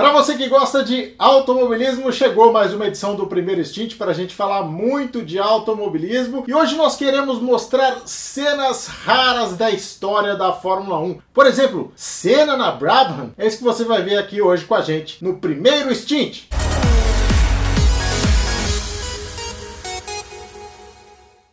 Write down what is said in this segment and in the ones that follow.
Para você que gosta de automobilismo, chegou mais uma edição do Primeiro Stint para a gente falar muito de automobilismo e hoje nós queremos mostrar cenas raras da história da Fórmula 1. Por exemplo, cena na Brabham, é isso que você vai ver aqui hoje com a gente no Primeiro Stint.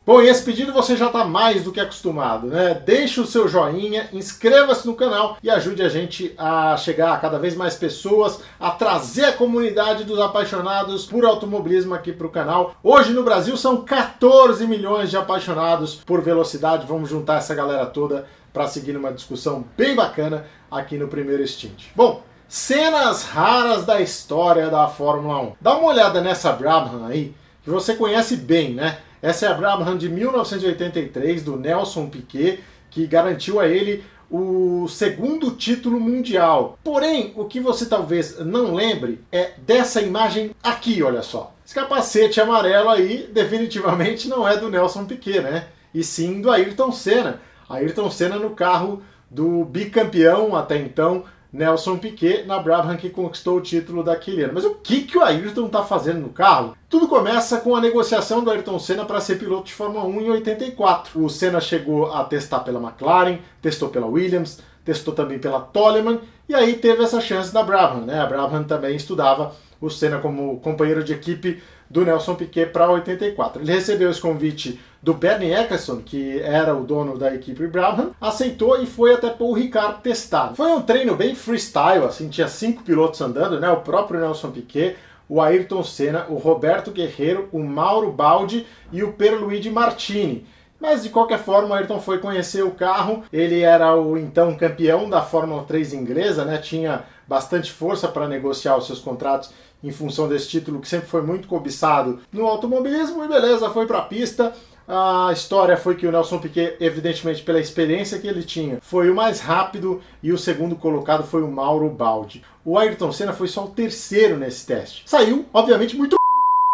Bom, e esse pedido você já está mais do que acostumado, né? Deixe o seu joinha, inscreva-se no canal e ajude a gente a chegar a cada vez mais pessoas, a trazer a comunidade dos apaixonados por automobilismo aqui para o canal. Hoje no Brasil são 14 milhões de apaixonados por velocidade. Vamos juntar essa galera toda para seguir numa discussão bem bacana aqui no primeiro Stint. Bom, cenas raras da história da Fórmula 1. Dá uma olhada nessa Brabham aí, que você conhece bem, né? Essa é a Brabham de 1983, do Nelson Piquet, que garantiu a ele o segundo título mundial. Porém, o que você talvez não lembre é dessa imagem aqui, olha só. Esse capacete amarelo aí definitivamente não é do Nelson Piquet, né? E sim do Ayrton Senna. Ayrton Senna no carro do bicampeão até então Nelson Piquet na Brabham que conquistou o título daquele ano. Mas o que, que o Ayrton está fazendo no carro? Tudo começa com a negociação do Ayrton Senna para ser piloto de Fórmula 1 em 84. O Senna chegou a testar pela McLaren, testou pela Williams, testou também pela Toleman e aí teve essa chance da Brabham. Né? A Brabham também estudava o Senna como companheiro de equipe do Nelson Piquet para 84. Ele recebeu esse convite do Bernie Eccleston, que era o dono da equipe Brabham, aceitou e foi até Paul Ricard testar. Foi um treino bem freestyle, assim, tinha cinco pilotos andando, né? O próprio Nelson Piquet, o Ayrton Senna, o Roberto Guerreiro, o Mauro Baldi e o Pierluigi Martini. Mas de qualquer forma, o Ayrton foi conhecer o carro. Ele era o então campeão da Fórmula 3 inglesa, né? Tinha bastante força para negociar os seus contratos em função desse título que sempre foi muito cobiçado no automobilismo. E beleza, foi para a pista. A história foi que o Nelson Piquet, evidentemente pela experiência que ele tinha, foi o mais rápido e o segundo colocado foi o Mauro Baldi. O Ayrton Senna foi só o terceiro nesse teste. Saiu, obviamente, muito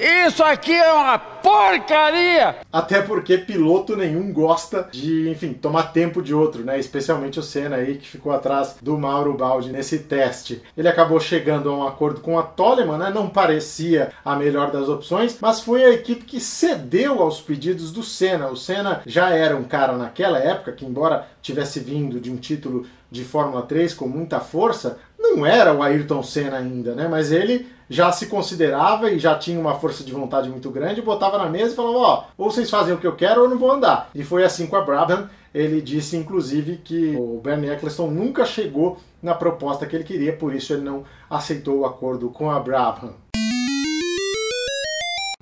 isso aqui é uma porcaria! Até porque piloto nenhum gosta de, enfim, tomar tempo de outro, né? Especialmente o Senna aí, que ficou atrás do Mauro Baldi nesse teste. Ele acabou chegando a um acordo com a Toleman, né? Não parecia a melhor das opções, mas foi a equipe que cedeu aos pedidos do Senna. O Senna já era um cara naquela época que, embora tivesse vindo de um título de Fórmula 3 com muita força, não era o Ayrton Senna ainda, né? Mas ele já se considerava e já tinha uma força de vontade muito grande, botava na mesa e falava: Ó, oh, ou vocês fazem o que eu quero ou eu não vou andar. E foi assim com a Brabham. Ele disse, inclusive, que o Bernie Eccleston nunca chegou na proposta que ele queria, por isso ele não aceitou o acordo com a Brabham.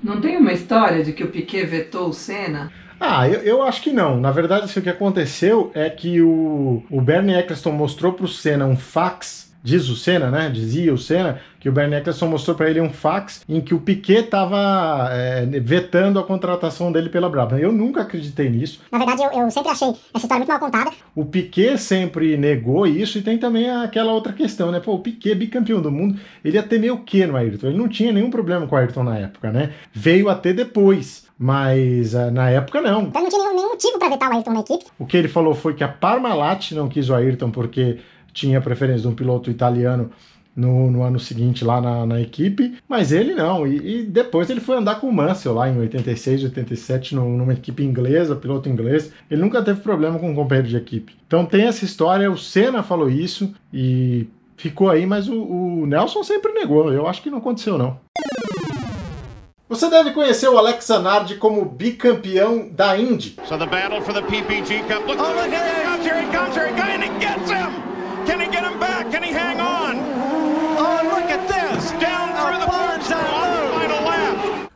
Não tem uma história de que o Piquet vetou o Senna? Ah, eu, eu, acho que não. Na verdade, o que aconteceu é que o, o Bernie Eccleston mostrou para o Senna um fax diz o Senna, né? Dizia o Senna que o Bernie Eccleston mostrou para ele um fax em que o Piquet estava é, vetando a contratação dele pela Brabham. Eu nunca acreditei nisso. Na verdade, eu, eu, sempre achei essa história muito mal contada. O Piquet sempre negou isso e tem também aquela outra questão, né? Pô, o Piquet, bicampeão do mundo, ele ia ter meio o quê no Ayrton? Ele não tinha nenhum problema com o Ayrton na época, né? Veio a ter depois. Mas uh, na época não. Então não tinha nenhum, nenhum motivo para vetar o Ayrton na equipe. O que ele falou foi que a Parmalat não quis o Ayrton porque tinha preferência de um piloto italiano no, no ano seguinte lá na, na equipe, mas ele não. E, e, depois ele foi andar com o Mansell lá em 86, 87, no, numa equipe inglesa, piloto inglês. Ele nunca teve problema com um companheiro de equipe. Então tem essa história, o Senna falou isso e ficou aí, mas o, o Nelson sempre negou. Eu acho que não aconteceu não. Você deve conhecer o Alex Zanardi como bicampeão da Indy. So the battle for the PPG Cup. Look, oh, look, here he comes, here he comes,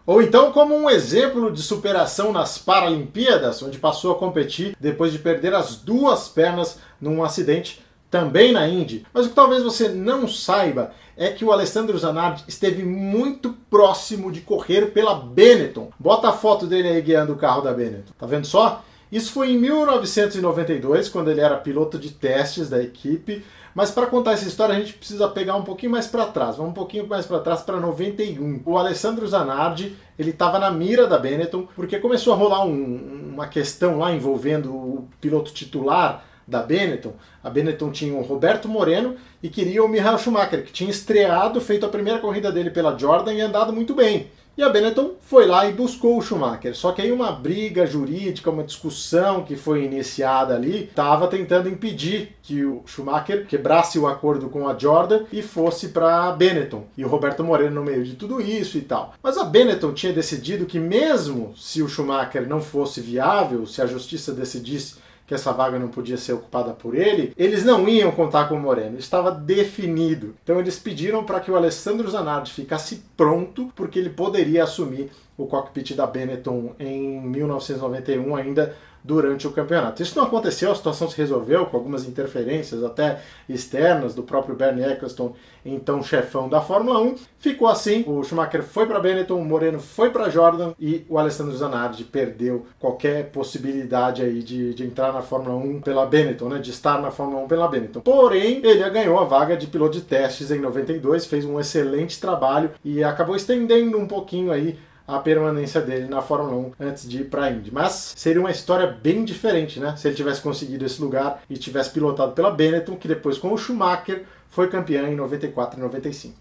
Ou então como um exemplo de superação nas Paralimpíadas, onde passou a competir depois de perder as duas pernas num acidente também na Indy. Mas o que talvez você não saiba é que o Alessandro Zanardi esteve muito próximo de correr pela Benetton. Bota a foto dele aí guiando o carro da Benetton. Tá vendo só? Isso foi em 1992, quando ele era piloto de testes da equipe. Mas para contar essa história a gente precisa pegar um pouquinho mais para trás. Vamos um pouquinho mais para trás para 91. O Alessandro Zanardi ele estava na mira da Benetton porque começou a rolar um, uma questão lá envolvendo o piloto titular da Benetton, a Benetton tinha o Roberto Moreno e queria o Michael Schumacher, que tinha estreado, feito a primeira corrida dele pela Jordan e andado muito bem. E a Benetton foi lá e buscou o Schumacher. Só que aí uma briga jurídica, uma discussão que foi iniciada ali, estava tentando impedir que o Schumacher quebrasse o acordo com a Jordan e fosse para a Benetton. E o Roberto Moreno no meio de tudo isso e tal. Mas a Benetton tinha decidido que mesmo se o Schumacher não fosse viável, se a justiça decidisse que essa vaga não podia ser ocupada por ele, eles não iam contar com o Moreno, estava definido. Então eles pediram para que o Alessandro Zanardi ficasse pronto, porque ele poderia assumir o cockpit da Benetton em 1991 ainda durante o campeonato. Isso não aconteceu, a situação se resolveu com algumas interferências até externas do próprio Bernie Eccleston, então chefão da Fórmula 1. Ficou assim, o Schumacher foi para Benetton, o Moreno foi para Jordan e o Alessandro Zanardi perdeu qualquer possibilidade aí de, de entrar na Fórmula 1 pela Benetton, né, de estar na Fórmula 1 pela Benetton. Porém, ele ganhou a vaga de piloto de testes em 92, fez um excelente trabalho e acabou estendendo um pouquinho aí a permanência dele na Fórmula 1 antes de ir para a Indy. Mas seria uma história bem diferente, né? Se ele tivesse conseguido esse lugar e tivesse pilotado pela Benetton, que depois com o Schumacher foi campeão em 94 e 95.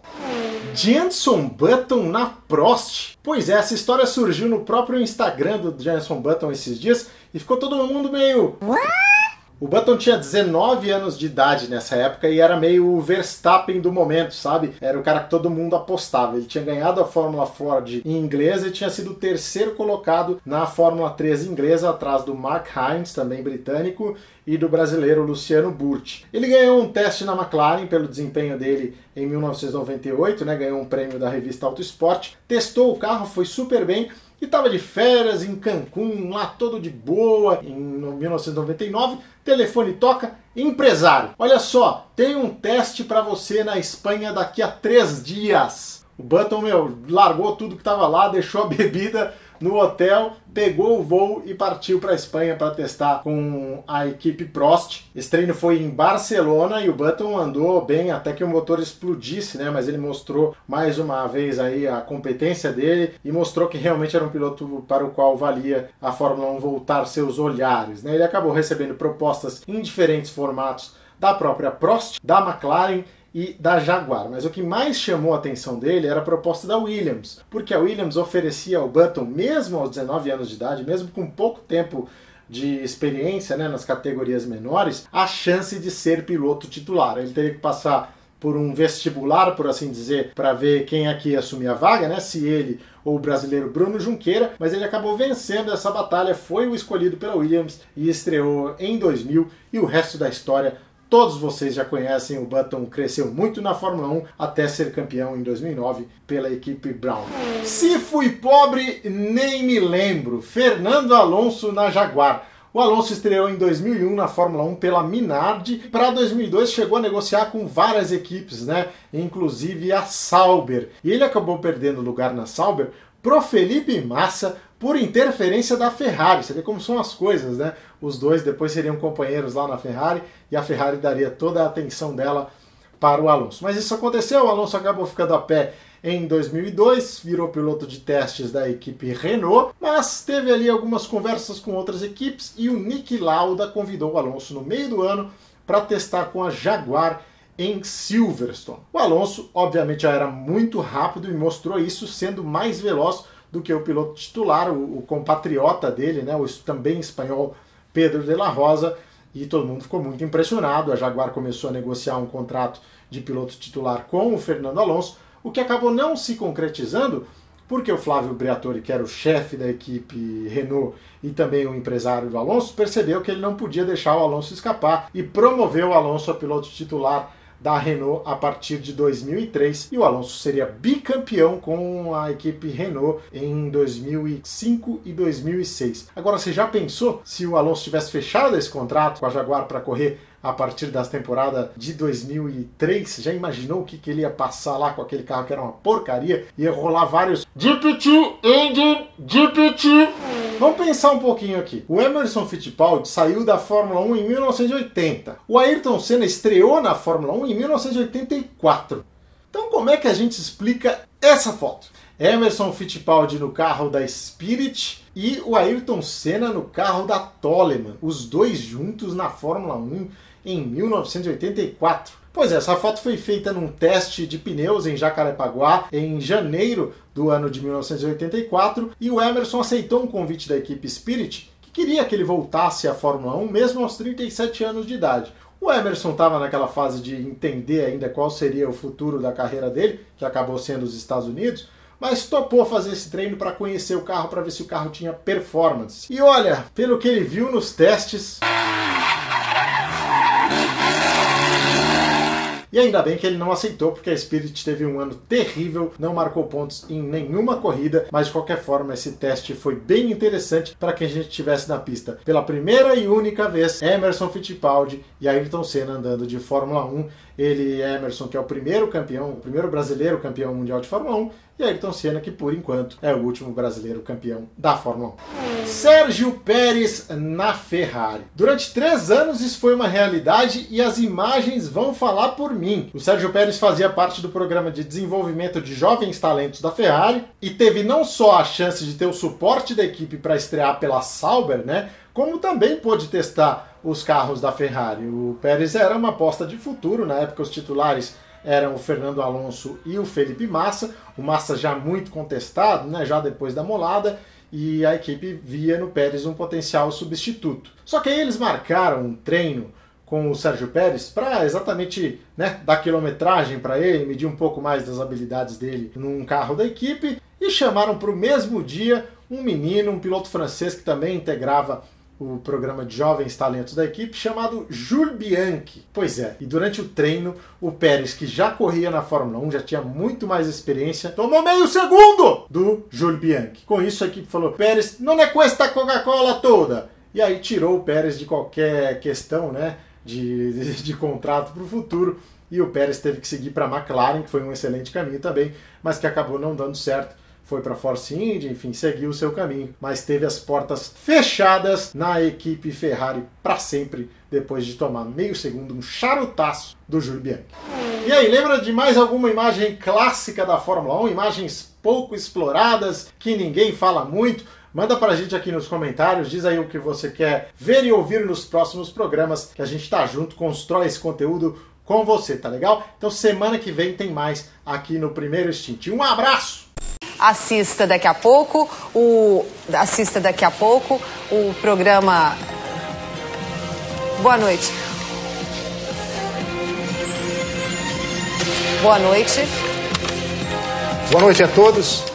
Jenson Button na Prost. Pois é, essa história surgiu no próprio Instagram do Jenson Button esses dias e ficou todo mundo meio. What? O Button tinha 19 anos de idade nessa época e era meio o Verstappen do momento, sabe? Era o cara que todo mundo apostava. Ele tinha ganhado a Fórmula Ford em inglesa e tinha sido o terceiro colocado na Fórmula 3 inglesa, atrás do Mark Hines, também britânico, e do brasileiro Luciano Burti. Ele ganhou um teste na McLaren pelo desempenho dele em 1998, né? Ganhou um prêmio da revista Auto Sport. Testou o carro, foi super bem e estava de férias em Cancún, lá todo de boa, em 1999. Telefone toca, empresário. Olha só, tem um teste para você na Espanha daqui a três dias. O Button, meu, largou tudo que estava lá, deixou a bebida no hotel, pegou o voo e partiu para a Espanha para testar com a equipe Prost. Esse treino foi em Barcelona e o Button andou bem até que o motor explodisse, né? Mas ele mostrou mais uma vez aí a competência dele e mostrou que realmente era um piloto para o qual valia a Fórmula 1 voltar seus olhares, né? Ele acabou recebendo propostas em diferentes formatos da própria Prost, da McLaren e da Jaguar. Mas o que mais chamou a atenção dele era a proposta da Williams, porque a Williams oferecia ao Button, mesmo aos 19 anos de idade, mesmo com pouco tempo de experiência né, nas categorias menores, a chance de ser piloto titular. Ele teria que passar por um vestibular, por assim dizer, para ver quem aqui ia assumir a vaga, né? Se ele ou o brasileiro Bruno Junqueira, mas ele acabou vencendo essa batalha, foi o escolhido pela Williams e estreou em 2000 e o resto da história Todos vocês já conhecem, o Button cresceu muito na Fórmula 1 até ser campeão em 2009 pela equipe Brown. Se fui pobre, nem me lembro. Fernando Alonso na Jaguar. O Alonso estreou em 2001 na Fórmula 1 pela Minardi. Para 2002 chegou a negociar com várias equipes, né? Inclusive a Sauber. E ele acabou perdendo lugar na Sauber pro Felipe Massa por interferência da Ferrari. Você vê como são as coisas, né? Os dois depois seriam companheiros lá na Ferrari e a Ferrari daria toda a atenção dela para o Alonso. Mas isso aconteceu, o Alonso acabou ficando a pé em 2002, virou piloto de testes da equipe Renault, mas teve ali algumas conversas com outras equipes e o Nick Lauda convidou o Alonso no meio do ano para testar com a Jaguar em Silverstone. O Alonso, obviamente, já era muito rápido e mostrou isso sendo mais veloz do que o piloto titular, o, o compatriota dele, né, o também espanhol Pedro de la Rosa, e todo mundo ficou muito impressionado. A Jaguar começou a negociar um contrato de piloto titular com o Fernando Alonso, o que acabou não se concretizando, porque o Flávio Briatore, que era o chefe da equipe Renault e também o empresário do Alonso, percebeu que ele não podia deixar o Alonso escapar e promoveu o Alonso a piloto titular da Renault a partir de 2003 e o Alonso seria bicampeão com a equipe Renault em 2005 e 2006. Agora, você já pensou se o Alonso tivesse fechado esse contrato com a Jaguar para correr a partir das temporadas de 2003. Já imaginou o que, que ele ia passar lá com aquele carro que era uma porcaria? Ia rolar vários GP2 Engine, GP2. Vamos pensar um pouquinho aqui. O Emerson Fittipaldi saiu da Fórmula 1 em 1980. O Ayrton Senna estreou na Fórmula 1 em 1984. Então, como é que a gente explica essa foto? Emerson Fittipaldi no carro da Spirit e o Ayrton Senna no carro da Toleman, os dois juntos na Fórmula 1 em 1984. Pois é, essa foto foi feita num teste de pneus em Jacarepaguá em janeiro do ano de 1984 e o Emerson aceitou um convite da equipe Spirit que queria que ele voltasse à Fórmula 1 mesmo aos 37 anos de idade. O Emerson estava naquela fase de entender ainda qual seria o futuro da carreira dele, que acabou sendo os Estados Unidos, mas topou fazer esse treino para conhecer o carro, para ver se o carro tinha performance. E olha, pelo que ele viu nos testes. E ainda bem que ele não aceitou, porque a Spirit teve um ano terrível, não marcou pontos em nenhuma corrida, mas de qualquer forma esse teste foi bem interessante para que a gente tivesse na pista. Pela primeira e única vez Emerson Fittipaldi e Ayrton Senna andando de Fórmula 1 ele, Emerson, que é o primeiro campeão, o primeiro brasileiro campeão mundial de Fórmula 1, e Ayrton Senna, que por enquanto é o último brasileiro campeão da Fórmula 1. Sérgio Pérez na Ferrari. Durante três anos isso foi uma realidade e as imagens vão falar por mim. O Sérgio Pérez fazia parte do programa de desenvolvimento de jovens talentos da Ferrari e teve não só a chance de ter o suporte da equipe para estrear pela Sauber, né? Como também pôde testar os carros da Ferrari. O Pérez era uma aposta de futuro, na época os titulares eram o Fernando Alonso e o Felipe Massa, o Massa já muito contestado, né, já depois da molada, e a equipe via no Pérez um potencial substituto. Só que aí eles marcaram um treino com o Sérgio Pérez para exatamente né, dar quilometragem para ele, medir um pouco mais das habilidades dele num carro da equipe e chamaram para o mesmo dia um menino, um piloto francês que também integrava o programa de jovens talentos da equipe, chamado Jules Bianchi. Pois é, e durante o treino, o Pérez, que já corria na Fórmula 1, já tinha muito mais experiência, tomou meio segundo do Jules Bianchi. Com isso, a equipe falou: Pérez, não é com esta Coca-Cola toda. E aí tirou o Pérez de qualquer questão né, de, de, de contrato para o futuro. E o Pérez teve que seguir para a McLaren, que foi um excelente caminho também, mas que acabou não dando certo foi para Force India, enfim, seguiu o seu caminho, mas teve as portas fechadas na equipe Ferrari para sempre, depois de tomar meio segundo um charutaço do Júlio Bianchi. E aí, lembra de mais alguma imagem clássica da Fórmula 1? Imagens pouco exploradas, que ninguém fala muito? Manda pra gente aqui nos comentários, diz aí o que você quer ver e ouvir nos próximos programas, que a gente tá junto, constrói esse conteúdo com você, tá legal? Então semana que vem tem mais aqui no Primeiro Instinto. Um abraço! Assista daqui a pouco o assista daqui a pouco o programa Boa noite. Boa noite. Boa noite a todos.